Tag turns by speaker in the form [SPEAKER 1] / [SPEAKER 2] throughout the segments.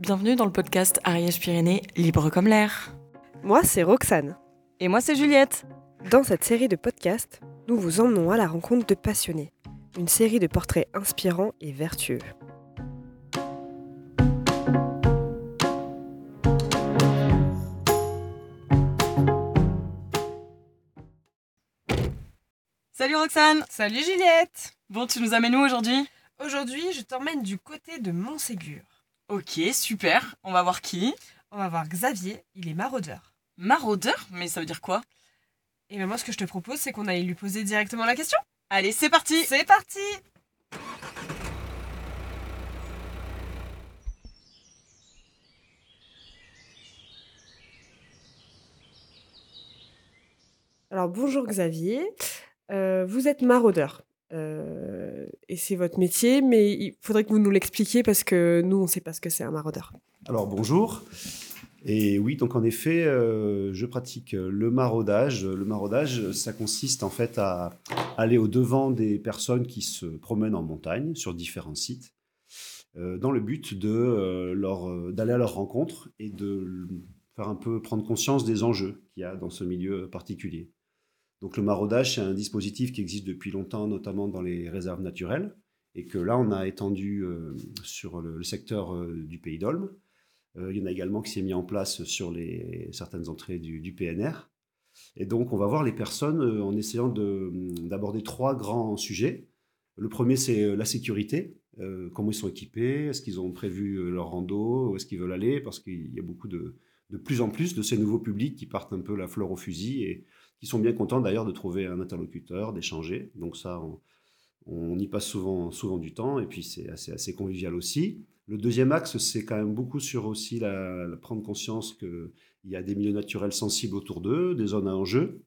[SPEAKER 1] Bienvenue dans le podcast Ariège-Pyrénées, libre comme l'air.
[SPEAKER 2] Moi, c'est Roxane.
[SPEAKER 1] Et moi, c'est Juliette.
[SPEAKER 2] Dans cette série de podcasts, nous vous emmenons à la rencontre de passionnés. Une série de portraits inspirants et vertueux.
[SPEAKER 1] Salut Roxane
[SPEAKER 3] Salut Juliette
[SPEAKER 1] Bon, tu nous amènes où aujourd'hui?
[SPEAKER 3] Aujourd'hui, je t'emmène du côté de Montségur.
[SPEAKER 1] Ok, super. On va voir qui?
[SPEAKER 3] On va voir Xavier, il est maraudeur.
[SPEAKER 1] Maraudeur? Mais ça veut dire quoi?
[SPEAKER 3] Et ben moi, ce que je te propose, c'est qu'on aille lui poser directement la question.
[SPEAKER 1] Allez, c'est parti
[SPEAKER 3] C'est parti
[SPEAKER 2] Alors bonjour Xavier, Euh, vous êtes maraudeur. Euh, et c'est votre métier, mais il faudrait que vous nous l'expliquiez parce que nous, on ne sait pas ce que c'est un maraudeur.
[SPEAKER 4] Alors bonjour. Et oui, donc en effet, euh, je pratique le maraudage. Le maraudage, ça consiste en fait à aller au devant des personnes qui se promènent en montagne sur différents sites, euh, dans le but de d'aller à leur rencontre et de faire un peu prendre conscience des enjeux qu'il y a dans ce milieu particulier. Donc le maraudage, c'est un dispositif qui existe depuis longtemps, notamment dans les réserves naturelles, et que là, on a étendu euh, sur le, secteur euh, du Pays d'Olme. Euh, il y en a également qui s'est mis en place sur les, certaines entrées du, PNR. Et donc, on va voir les personnes en essayant de- d'aborder trois grands sujets. Le premier, c'est la sécurité. Comment ils sont équipés? Est-ce qu'ils ont prévu leur rando? Où est-ce qu'ils veulent aller? Parce qu'il y a beaucoup de, de plus en plus de ces nouveaux publics qui partent un peu la fleur au fusil et qui sont bien contents d'ailleurs de trouver un interlocuteur, d'échanger. Donc ça, on, y passe souvent, souvent du temps et puis c'est assez, convivial aussi. Le deuxième axe, c'est quand même beaucoup sur aussi la, prendre conscience qu'il y a des milieux naturels sensibles autour d'eux, des zones à enjeu,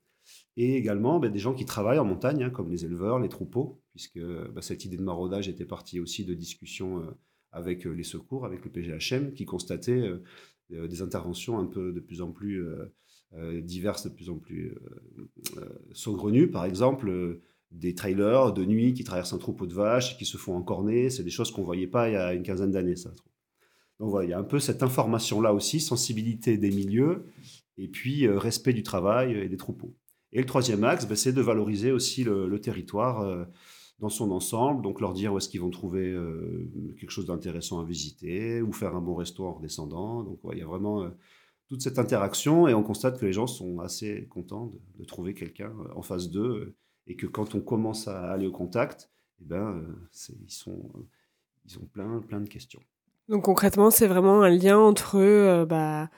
[SPEAKER 4] et également ben, des gens qui travaillent en montagne, hein, comme les éleveurs, les troupeaux, puisque ben, cette idée de maraudage était partie aussi de discussions euh, avec euh, les secours, avec le PGHM, qui constatait euh, des interventions un peu de plus en plus diverses, de plus en plus euh, euh, saugrenues. Par exemple, euh, des trailers de nuit qui traversent un troupeau de vaches et qui se font encorner. C'est des choses qu'on ne voyait pas il y a une quinzaine d'années. Donc voilà, il y a un peu cette information-là aussi, sensibilité des milieux, et puis euh, respect du travail et des troupeaux. Et le troisième axe, ben, c'est de valoriser aussi le, territoire euh, dans son ensemble, donc leur dire où est-ce qu'ils vont trouver euh, quelque chose d'intéressant à visiter, ou faire un bon resto en redescendant. Donc ouais, il y a vraiment euh, toute cette interaction, et on constate que les gens sont assez contents de, de trouver quelqu'un euh, en face d'eux, euh, et que quand on commence à aller au contact, eh ben, euh, ils, sont, ils ont plein, plein de questions.
[SPEAKER 2] Donc concrètement, c'est vraiment un lien entre euh, bah,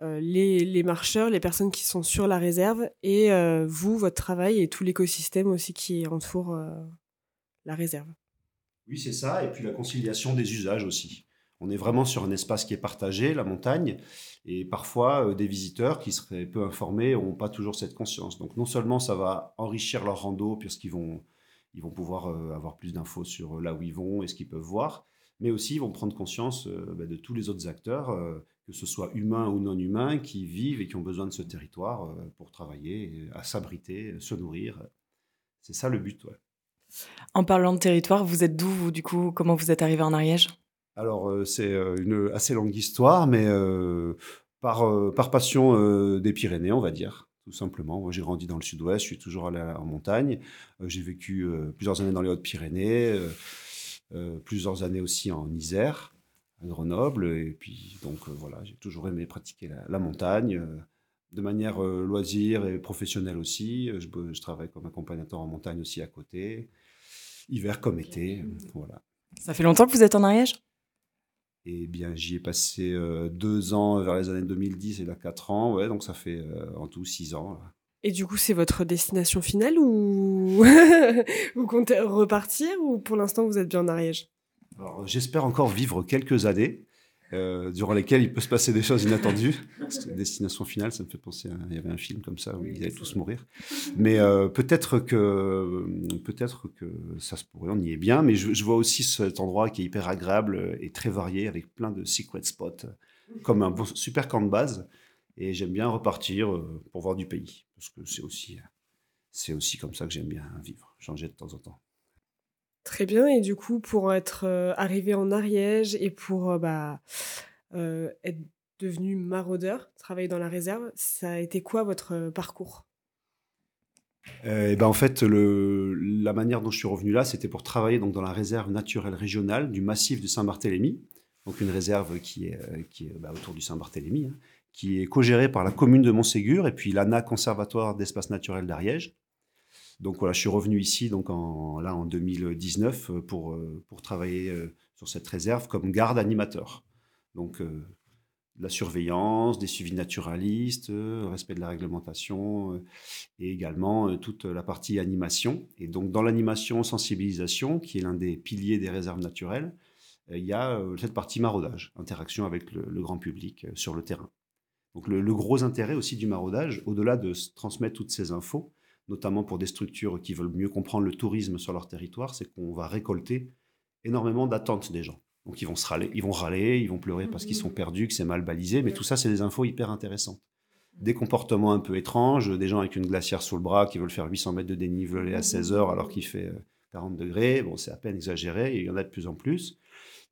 [SPEAKER 2] euh, les, les marcheurs, les personnes qui sont sur la réserve, et euh, vous, votre travail et tout l'écosystème aussi qui entoure la réserve.
[SPEAKER 4] Oui, c'est ça. Et puis la conciliation des usages aussi. On est vraiment sur un espace qui est partagé, la montagne, et parfois euh, des visiteurs qui seraient peu informés n'ont pas toujours cette conscience. Donc non seulement ça va enrichir leur rando puisqu'ils vont, ils vont pouvoir euh, avoir plus d'infos sur là où ils vont et ce qu'ils peuvent voir, mais aussi ils vont prendre conscience euh, bah, de tous les autres acteurs, euh, que ce soit humains ou non humains, qui vivent et qui ont besoin de ce territoire euh, pour travailler, à s'abriter, se nourrir. C'est ça le but.
[SPEAKER 1] En parlant de territoire, vous êtes d'où, vous, du coup? Comment vous êtes arrivé en Ariège?
[SPEAKER 4] Alors, euh, c'est euh, une assez longue histoire, mais euh, par, par passion des Pyrénées, on va dire, tout simplement. Moi, j'ai grandi dans le sud-ouest, je suis toujours allé en montagne. Euh, j'ai vécu euh, plusieurs années dans les Hautes-Pyrénées, euh, plusieurs années aussi en Isère, à Grenoble. Et puis, donc, voilà, j'ai toujours aimé pratiquer la, la montagne. de manière loisir et professionnelle aussi. Je, je travaille comme accompagnateur en montagne aussi à côté, hiver comme été. Voilà.
[SPEAKER 1] Ça fait longtemps que vous êtes en Ariège?
[SPEAKER 4] Eh bien, j'y ai passé euh, deux ans vers les années 2010 et là quatre ans, ouais, donc ça fait euh, en tout six ans. là.
[SPEAKER 2] Et du coup, c'est votre destination finale ou vous comptez repartir ou pour l'instant vous êtes bien en Ariège?
[SPEAKER 4] Alors, j'espère encore vivre quelques années euh, durant lesquelles il peut se passer des choses inattendues. Destination finale, ça me fait penser à il y avait un film comme ça où ils allaient tous mourir. Mais euh, peut-être que peut-être que ça se pourrait, on y est bien. Mais je, je vois aussi cet endroit qui est hyper agréable et très varié avec plein de secret spots, comme un bon, super camp de base. Et j'aime bien repartir euh, pour voir du pays parce que c'est aussi c'est aussi comme ça que j'aime bien vivre, changer de temps en temps.
[SPEAKER 2] Très bien. Et du coup, pour être euh, arrivé en Ariège et pour euh, bah, être devenu maraudeur, travailler dans la réserve. Ça a été quoi votre parcours?
[SPEAKER 4] Eh ben en fait, la manière dont je suis revenu là, c'était pour travailler donc dans la réserve naturelle régionale du massif de Saint-Barthélemy, donc une réserve qui est, qui est bah, autour du Saint-Barthélemy, hein, qui est co-gérée par la commune de Montségur et puis l'ANA Conservatoire d'espace naturel d'Ariège. Donc voilà, je suis revenu ici donc en, là en 2019 euh, pour, euh, pour travailler euh, sur cette réserve comme garde animateur. Donc la surveillance, des suivis naturalistes, respect de la réglementation et également toute la partie animation. Et donc dans l'animation sensibilisation, qui est l'un des piliers des réserves naturelles, il y a cette partie maraudage, interaction avec le, grand public sur le terrain. Donc le, le, gros intérêt aussi du maraudage, au-delà de transmettre toutes ces infos, notamment pour des structures qui veulent mieux comprendre le tourisme sur leur territoire, c'est qu'on va récolter énormément d'attentes des gens. Donc ils vont se râler, ils vont râler, ils vont pleurer parce qu'ils sont mmh. perdus, que c'est mal balisé, mais tout ça, c'est des infos hyper intéressantes. Des comportements un peu étranges, des gens avec une glacière sous le bras qui veulent faire 800 mètres de dénivelé à 16 heures alors qu'il fait 40 euh, degrés. Bon, c'est à peine exagéré, et il y en a de plus en plus.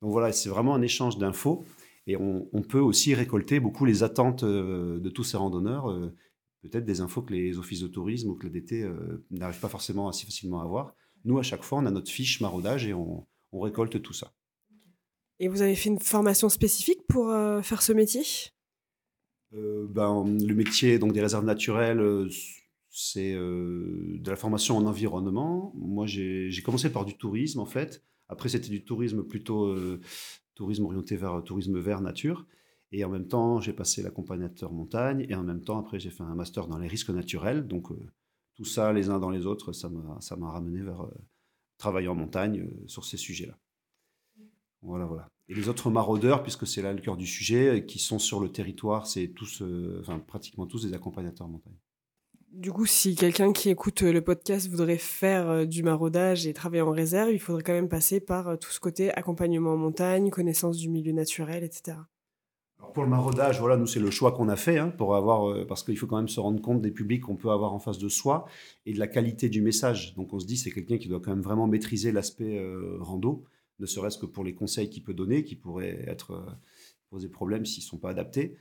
[SPEAKER 4] Donc voilà, c'est vraiment un échange d'infos. Et on, peut aussi récolter beaucoup les attentes euh, de tous ces randonneurs euh, peut-être des infos que les offices de tourisme ou que la DT euh, n'arrivent pas forcément assez facilement à avoir. Nous, à chaque fois, on a notre fiche maraudage et on, récolte tout ça.
[SPEAKER 2] Et vous avez fait une formation spécifique pour euh, faire ce métier?
[SPEAKER 4] Euh, ben, Le métier donc, des réserves naturelles, c'est de la formation en environnement. Moi, j'ai commencé par du tourisme, en fait. Après, c'était du tourisme plutôt tourisme orienté vers tourisme vert nature. Et en même temps, j'ai passé l'accompagnateur montagne. Et en même temps, après, j'ai fait un master dans les risques naturels. Donc, euh, tout ça, les uns dans les autres, ça m'a ramené vers euh, travailler en montagne euh, sur ces sujets-là. Voilà, voilà. Et les autres maraudeurs, puisque c'est là le cœur du sujet, qui sont sur le territoire, c'est tous, enfin, pratiquement tous des accompagnateurs montagne.
[SPEAKER 2] Du coup, si quelqu'un qui écoute le podcast voudrait faire du maraudage et travailler en réserve, il faudrait quand même passer par tout ce côté accompagnement en montagne, connaissance du milieu naturel, etc
[SPEAKER 4] pour le maraudage, voilà, nous c'est le choix qu'on a fait hein, pour avoir, euh, parce qu'il faut quand même se rendre compte des publics qu'on peut avoir en face de soi et de la qualité du message. Donc on se dit c'est quelqu'un qui doit quand même vraiment maîtriser l'aspect euh, rando, ne serait-ce que pour les conseils qu'il peut donner, qui pourraient être euh, poser problème s'ils sont pas adaptés.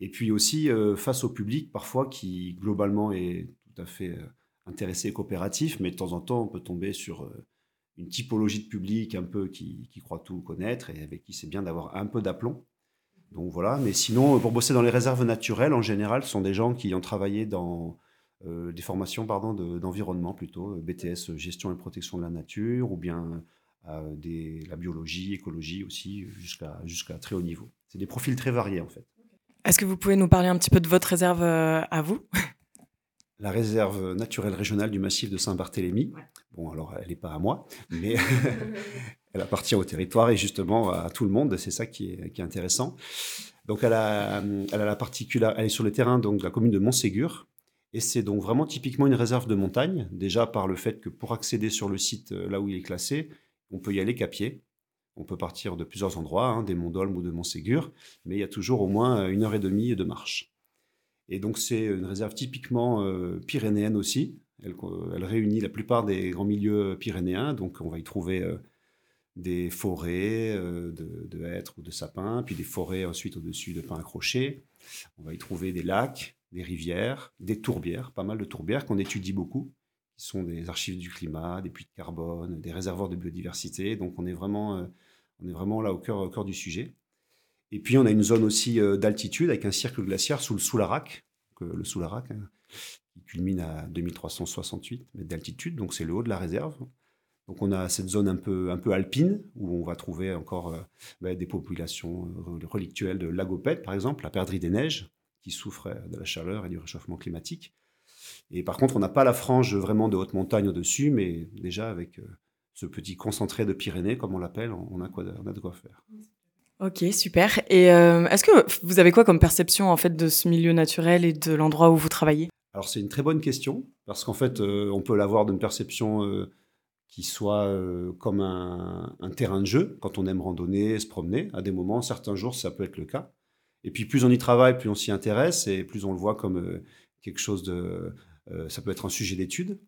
[SPEAKER 4] Et puis aussi face au public parfois qui globalement est tout à fait intéressé et coopératif, mais de temps en temps on peut tomber sur une typologie de public un peu qui, qui croit tout connaître et avec qui c'est bien d'avoir un peu d'aplomb. Donc voilà, mais sinon, pour bosser dans les réserves naturelles, en général, ce sont des gens qui ont travaillé dans euh, des formations pardon, d'environnement plutôt, euh, BTS gestion et protection de la nature, ou bien euh, des, la biologie, écologie aussi, jusqu'à jusqu'à très haut niveau. C'est des profils très variés en fait.
[SPEAKER 1] Est-ce que vous pouvez nous parler un petit peu de votre réserve à vous?
[SPEAKER 4] La réserve naturelle régionale du massif de Saint-Barthélemy. Bon, alors elle n'est pas à moi, mais elle appartient au territoire et justement à tout le monde. C'est ça qui est, intéressant. Donc, elle a, la particularité, elle est sur le terrain donc, de la commune de Montségur. Et c'est donc vraiment typiquement une réserve de montagne, déjà par le fait que pour accéder sur le site euh, là où il est classé, on peut y aller qu'à pied. On peut partir de plusieurs endroits, hein, des Monts d'Olme ou de Montségur, mais il y a toujours au moins une heure et demie de marche. Et donc c'est une réserve typiquement euh, pyrénéenne aussi. Elle, réunit la plupart des grands milieux pyrénéens, donc on va y trouver euh, des forêts euh, de, hêtres ou de sapins, puis des forêts ensuite au-dessus de pins accrochés. On va y trouver des lacs, des rivières, des tourbières, pas mal de tourbières qu'on étudie beaucoup, qui sont des archives du climat, des puits de carbone, des réservoirs de biodiversité. Donc on est vraiment, euh, on est vraiment là au cœur, cœur du sujet. Et puis on a une zone aussi euh, d'altitude avec un cercle glaciaire sous le Soularac, le Soularac, hein, qui culmine à 2368 mètres d'altitude, donc c'est le haut de la réserve. Donc on a cette zone un peu, un peu alpine où on va trouver encore euh, bah, des populations euh, relictuelles de lagopèdes, par exemple, la perdrix des neiges, qui souffre euh, de la chaleur et du réchauffement climatique. Et par contre, on n'a pas la frange vraiment de haute montagne au-dessus, mais déjà avec ce petit concentré de Pyrénées, comme on l'appelle, on, a quoi, on a de quoi faire.
[SPEAKER 1] Ok, super. Et est-ce que vous avez quoi comme perception en fait de ce milieu naturel et de l'endroit où vous travaillez?
[SPEAKER 4] Alors c'est une très bonne question parce qu'en fait, on peut l'avoir d'une perception qui soit euh, comme un, terrain de jeu, quand on aime randonner, se promener. À des moments, certains jours, ça peut être le cas. Et puis, plus on y travaille, plus on s'y intéresse, et plus on le voit comme euh, quelque chose de... Euh, ça peut être un sujet d'étude,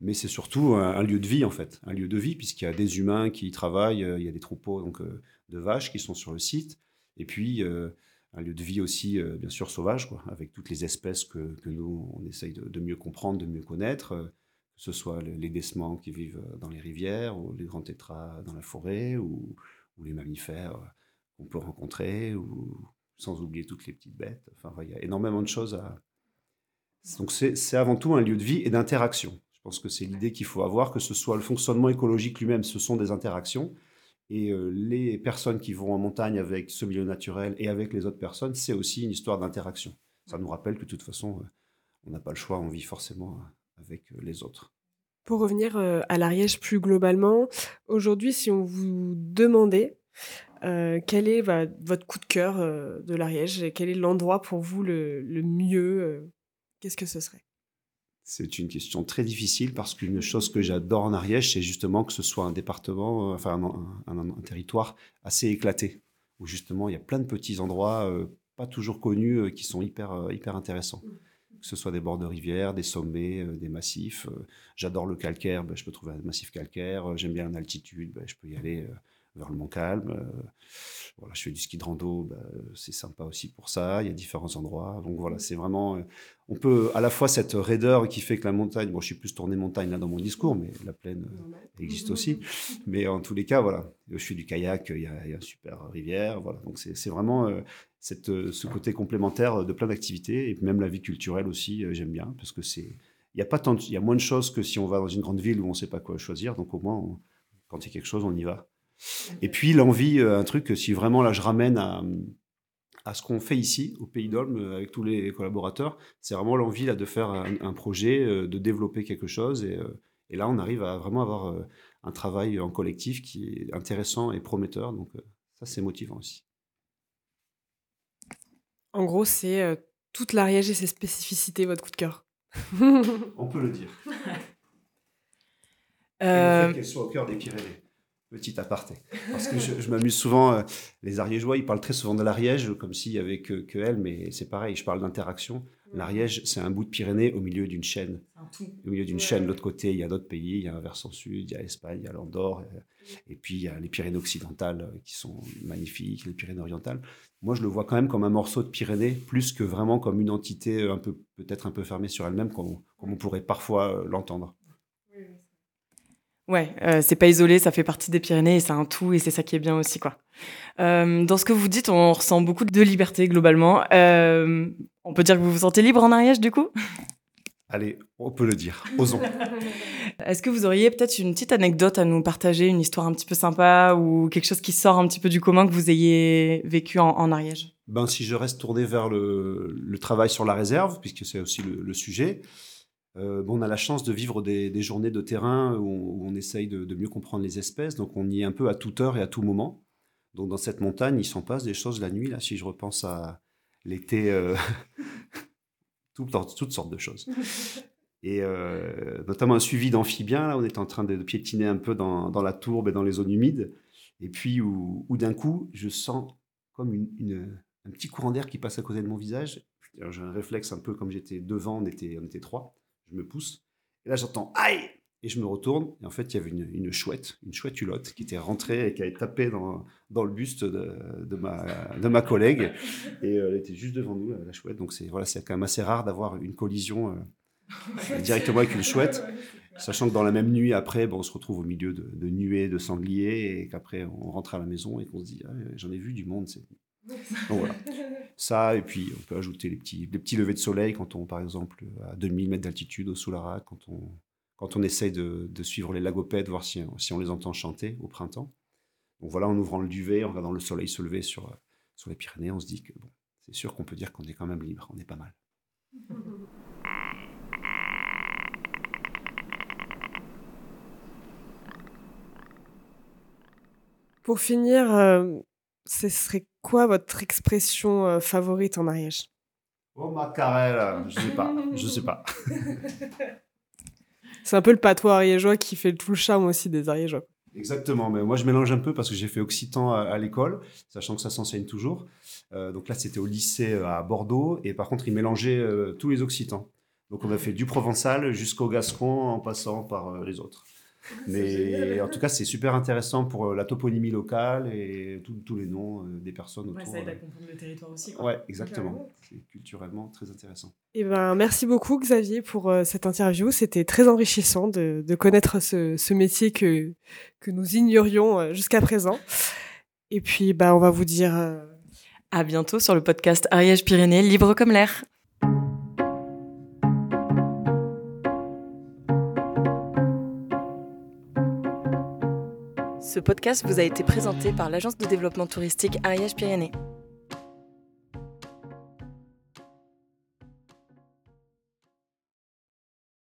[SPEAKER 4] mais c'est surtout un, lieu de vie, en fait. Un lieu de vie, puisqu'il y a des humains qui y travaillent, il y a des troupeaux donc, de vaches qui sont sur le site, Et puis, un lieu de vie aussi, bien sûr, sauvage, quoi, avec toutes les espèces que, que nous, on essaye de, mieux comprendre, de mieux connaître, que ce soit les, décements qui vivent dans les rivières, ou les grands tétras dans la forêt, ou, les mammifères qu'on peut rencontrer, ou sans oublier toutes les petites bêtes. Enfin, il y a énormément de choses à. Donc, c'est avant tout un lieu de vie et d'interaction. Je pense que c'est l'idée qu'il faut avoir, que ce soit le fonctionnement écologique lui-même, ce sont des interactions. Et euh, les personnes qui vont en montagne avec ce milieu naturel et avec les autres personnes, c'est aussi une histoire d'interaction. Ça nous rappelle que de toute façon, euh, on n'a pas le choix, on vit forcément euh, avec les autres.
[SPEAKER 2] Pour revenir à l'Ariège plus globalement, aujourd'hui, si on vous demandait quel est votre coup de cœur de l'Ariège, quel est l'endroit pour vous le, mieux, qu'est-ce que ce serait?
[SPEAKER 4] C'est une question très difficile parce qu'une chose que j'adore en Ariège, c'est justement que ce soit un département, enfin un, territoire assez éclaté, où justement il y a plein de petits endroits pas toujours connus qui sont hyper, hyper intéressants que ce soit des bords de rivière, des sommets, euh, des massifs. Euh, j'adore le calcaire, ben, je peux trouver un massif calcaire. Euh, j'aime bien l'altitude, ben, je peux y aller vers le Mont-Calm. voilà, je fais du ski de rando, ben, c'est sympa aussi pour ça. Il y a différents endroits. Donc voilà, c'est vraiment. on peut à la fois cette raideur qui fait que la montagne. Bon, je suis plus tourné montagne là dans mon discours, mais la plaine existe aussi. Mais en tous les cas, voilà, je fais du kayak. Il y a, il y a une super rivière. Voilà, donc c'est vraiment cette, euh, ce côté complémentaire de plein d'activités et même la vie culturelle aussi, euh, j'aime bien parce que c'est il y a pas tant il y a moins de choses que si on va dans une grande ville où on ne sait pas quoi choisir donc au moins quand il y a quelque chose on y va et puis l'envie euh, un truc si vraiment là je ramène à, à ce qu'on fait ici au Pays d'Olme avec tous les collaborateurs c'est vraiment l'envie là de faire un, projet de développer quelque chose et, et, là on arrive à vraiment avoir un travail en collectif qui est intéressant et prometteur donc ça c'est motivant aussi
[SPEAKER 2] en gros, c'est euh, toute l'Ariège et ses spécificités, votre coup de cœur.
[SPEAKER 4] On peut le dire. Euh... qu'elle soit au cœur des Pyrénées. Petit aparté. Parce que je, m'amuse souvent, euh, les Ariégeois, ils parlent très souvent de l'Ariège comme s'il y avait que, que elle, mais c'est pareil, je parle d'interaction. L'Ariège, c'est un bout de Pyrénées au milieu d'une chaîne. Au milieu d'une chaîne, de l'autre côté, il y a d'autres pays, il y a un versant sud, il y a l'Espagne, il y a l'Andorre, euh, et puis il y a les Pyrénées occidentales qui sont magnifiques, les Pyrénées orientales moi, je le vois quand même comme un morceau de Pyrénées, plus que vraiment comme une entité un peu, peut-être un peu fermée sur elle-même, comme, on pourrait parfois euh, l'entendre.
[SPEAKER 1] Ouais, euh, c'est pas isolé, ça fait partie des Pyrénées et c'est un tout et c'est ça qui est bien aussi, quoi. Euh, dans ce que vous dites, on ressent beaucoup de liberté globalement. on peut dire que vous vous sentez libre en Ariège, du coup?
[SPEAKER 4] Allez, on peut le dire, osons.
[SPEAKER 1] Est-ce que vous auriez peut-être une petite anecdote à nous partager, une histoire un petit peu sympa ou quelque chose qui sort un petit peu du commun que vous ayez vécu en, Ariège?
[SPEAKER 4] Ben, Si je reste tourné vers le, travail sur la réserve, puisque c'est aussi le, sujet, euh, bon, on a la chance de vivre des, journées de terrain où on, essaye de, mieux comprendre les espèces, donc on y est un peu à toute heure et à tout moment. Donc dans cette montagne, il s'en passe des choses la nuit, là, si je repense à l'été. Euh, toutes sortes de choses. Et euh, notamment un suivi d'amphibiens, là, on est en train de, piétiner un peu dans, la tourbe et dans les zones humides. Et puis, où, d'un coup, je sens comme une, un petit courant d'air qui passe à côté de mon visage. J'ai un réflexe un peu comme j'étais devant, on était, on était trois. Je me pousse. Et là, j'entends aïe Et je me retourne. Et en fait, il y avait une, une chouette, une chouette hulotte qui était rentrée et qui avait tapé dans, dans le buste de, de, ma, de ma collègue. Et euh, elle était juste devant nous, la chouette. Donc, c'est voilà, quand même assez rare d'avoir une collision. Euh, directement avec une chouette. Sachant que dans la même nuit, après, bon, on se retrouve au milieu de, nuées, de sangliers, et qu'après, on rentre à la maison et qu'on se dit, ah, j'en ai vu du monde. Donc voilà. Ça, et puis on peut ajouter les petits, les petits levées de soleil quand on, par exemple, à 2000 mètres d'altitude au Soularac, quand on, quand on essaye de, suivre les lagopèdes, voir si, si on les entend chanter au printemps. Donc voilà, en ouvrant le duvet, en regardant le soleil se lever sur, sur les Pyrénées, on se dit que bon, c'est sûr qu'on peut dire qu'on est quand même libre, on est pas mal.
[SPEAKER 2] Pour finir, euh, ce serait quoi votre expression euh, favorite en Ariège
[SPEAKER 4] Oh ma carrelle, je sais pas, je sais pas.
[SPEAKER 2] C'est un peu le patois ariégeois qui fait tout le charme aussi des ariégeois.
[SPEAKER 4] Exactement, mais moi je mélange un peu parce que j'ai fait occitan à, l'école, sachant que ça s'enseigne toujours. Euh, donc là c'était au lycée à Bordeaux, et par contre ils mélangeaient tous les occitans. Donc on a fait du provençal jusqu'au gascon en passant par les autres. Mais en tout cas, c'est super intéressant pour euh, la toponymie locale et tous- tous les noms euh, des personnes autour.
[SPEAKER 1] ça aide à
[SPEAKER 4] euh.
[SPEAKER 1] comprendre le territoire aussi.
[SPEAKER 4] Ouais, exactement. C'est culturellement très intéressant.
[SPEAKER 2] Eh ben, merci beaucoup Xavier pour euh, cette interview. C'était très enrichissant de, de connaître ce, ce métier que, que nous ignorions euh, jusqu'à présent. Et puis, bah, on va vous dire euh,
[SPEAKER 1] À bientôt sur le podcast Ariège Pyrénées, libre comme l'air. Ce podcast vous a été présenté par l'agence de développement touristique Ariège Pyrénées.